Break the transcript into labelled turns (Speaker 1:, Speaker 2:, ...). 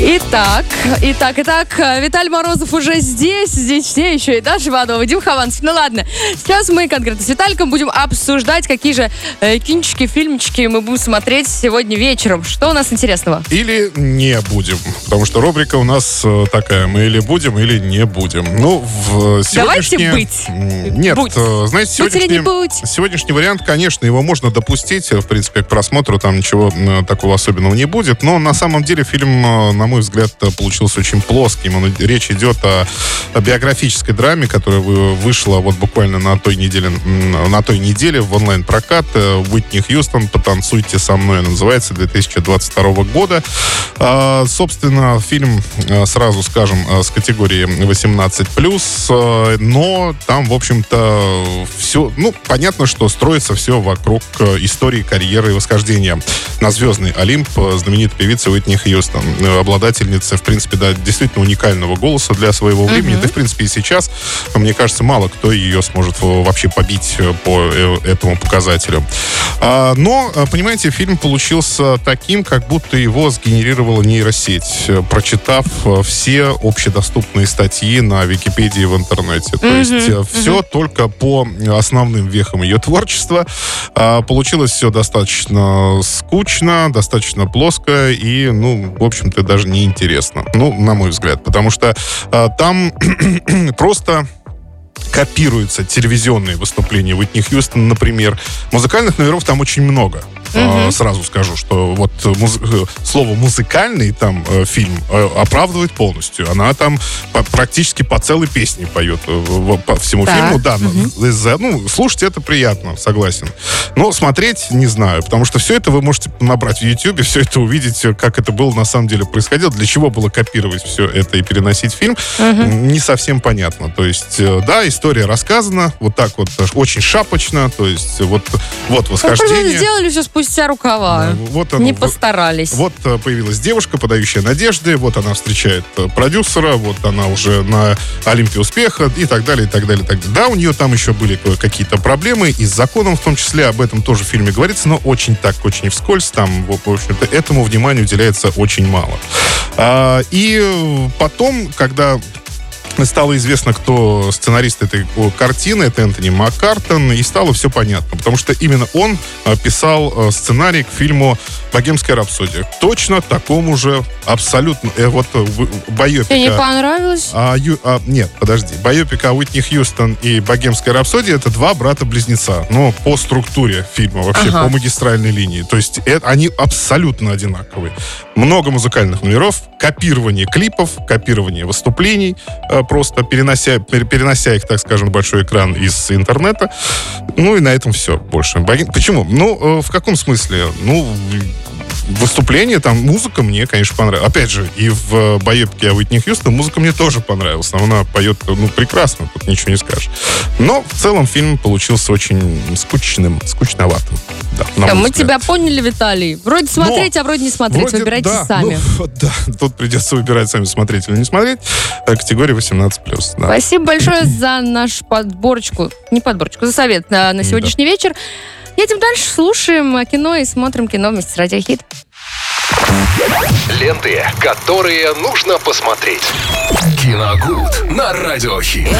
Speaker 1: Итак, итак, итак, Виталий Морозов уже здесь, здесь все еще, и Даша Иванова, Дим Хованцев. Ну ладно, сейчас мы конкретно с Виталиком будем обсуждать, какие же э, кинчики, фильмчики мы будем смотреть сегодня вечером. Что у нас интересного?
Speaker 2: Или не будем, потому что рубрика у нас э, такая, мы или будем, или не будем. Ну, в
Speaker 1: Давайте
Speaker 2: сегодняшнее...
Speaker 1: быть.
Speaker 2: М, Нет,
Speaker 1: Будь.
Speaker 2: э, знаете,
Speaker 1: Будь
Speaker 2: сегодняшний,
Speaker 1: не будь.
Speaker 2: сегодняшний вариант, конечно, его можно допустить, э, в принципе, к просмотру, там ничего э, такого особенного не будет, но на самом деле фильм, э, на мой взгляд, э, получился очень плоским. Он- речь идет о, о биографической драме, которая вы- вышла вот буквально на той неделе, на той неделе в онлайн-прокат. Э, Уитни Хьюстон «Потанцуйте со мной» называется, 2022 года. А, Собственно, фильм, э, сразу скажем, с категории 18+, э, но там, в общем-то, все, ну, понятно, что строится все вокруг истории, карьеры и восхождения на звездный Олимп знаменитой певицы Уитни Хьюстон, обладательницы, в принципе, да, действительно уникального голоса для своего времени. Да, в принципе, и сейчас, мне кажется, мало кто ее сможет э, вообще побить э, по э, этому показателю. А, Но, понимаете, фильм получился таким, как будто его сгенерировала нейросеть, прочитав все общедоступные статьи на Википедии в интернете. То есть все только по основным вехам ее творчества. А, Получилось все достаточно скучно, достаточно плоско и, ну, в общем-то, даже неинтересно. Ну, на мой взгляд. Потому что а, там просто копируются телевизионные выступления Уитни Хьюстон, например. Музыкальных номеров там очень много. А, Сразу скажу, что вот муз- э, слово музыкальный там э, фильм оправдывает полностью. Она там практически по целой песне поет по всему
Speaker 1: Так.
Speaker 2: фильму. Да, ну, из-за- ну, слушать это приятно, согласен. Но смотреть не знаю, потому что все это вы можете набрать в YouTube, все это увидеть, как это было на самом деле происходило, для чего было копировать все это и переносить фильм, не совсем понятно. То есть, да, история рассказана, вот так вот, очень шапочно, то есть, вот, вот
Speaker 1: Ну,
Speaker 2: восхождение.
Speaker 1: сделали все спустя рукава.
Speaker 2: Э, Вот оно,
Speaker 1: Не постарались.
Speaker 2: Вот э, появилась девушка, подающая надежды, вот она встречает э, продюсера, вот она уже на Олимпе успеха и так далее, и так далее, и так далее. Да, у нее там еще были какие-то проблемы, и с законом в том числе, об этом тоже в фильме говорится, но очень так, очень вскользь, там, в общем-то, этому внимания уделяется очень мало. А, и потом, когда стало известно, кто сценарист этой картины, это Энтони Маккартон, и стало все понятно, потому что именно он э, писал э, сценарий к фильму «Богемская рапсодия». Точно такому же, абсолютно, э, вот э, байопика...
Speaker 1: Тебе не понравилось?
Speaker 2: А, Ю- а, нет, подожди. Байопика Уитни Хьюстон и «Богемская рапсодия» — это два брата-близнеца. Но по структуре фильма, вообще
Speaker 1: Ага.
Speaker 2: по магистральной линии. То есть э- они абсолютно одинаковые. Много музыкальных номеров, копирование клипов, копирование выступлений, э, просто перенося, пер- перенося их, так скажем, на большой экран из интернета. Ну и на этом все больше. Почему? Ну, э, в каком смысле? Ну, выступление, там музыка мне, конечно, понравилась. Опять же, и в э, боепке о Уитни Хьюстон музыка мне тоже понравилась. Она поет, ну, прекрасно, тут ничего не скажешь. Но в целом фильм получился очень скучным, скучноватым. Да,
Speaker 1: Да, мы
Speaker 2: взгляд.
Speaker 1: тебя поняли, Виталий. Вроде смотреть, а вроде не смотреть.
Speaker 2: Вроде
Speaker 1: Выбирайте
Speaker 2: да,
Speaker 1: сами.
Speaker 2: ну, да, тут придется выбирать сами, смотреть или не смотреть. Э, Категория 18+. Да.
Speaker 1: Спасибо большое за нашу подборочку, не подборочку, за совет на, на сегодняшний вечер. Едем дальше, слушаем э, кино и смотрим кино вместе с Радиохит.
Speaker 3: Ленты, которые нужно посмотреть. Киногуд на Радиохит.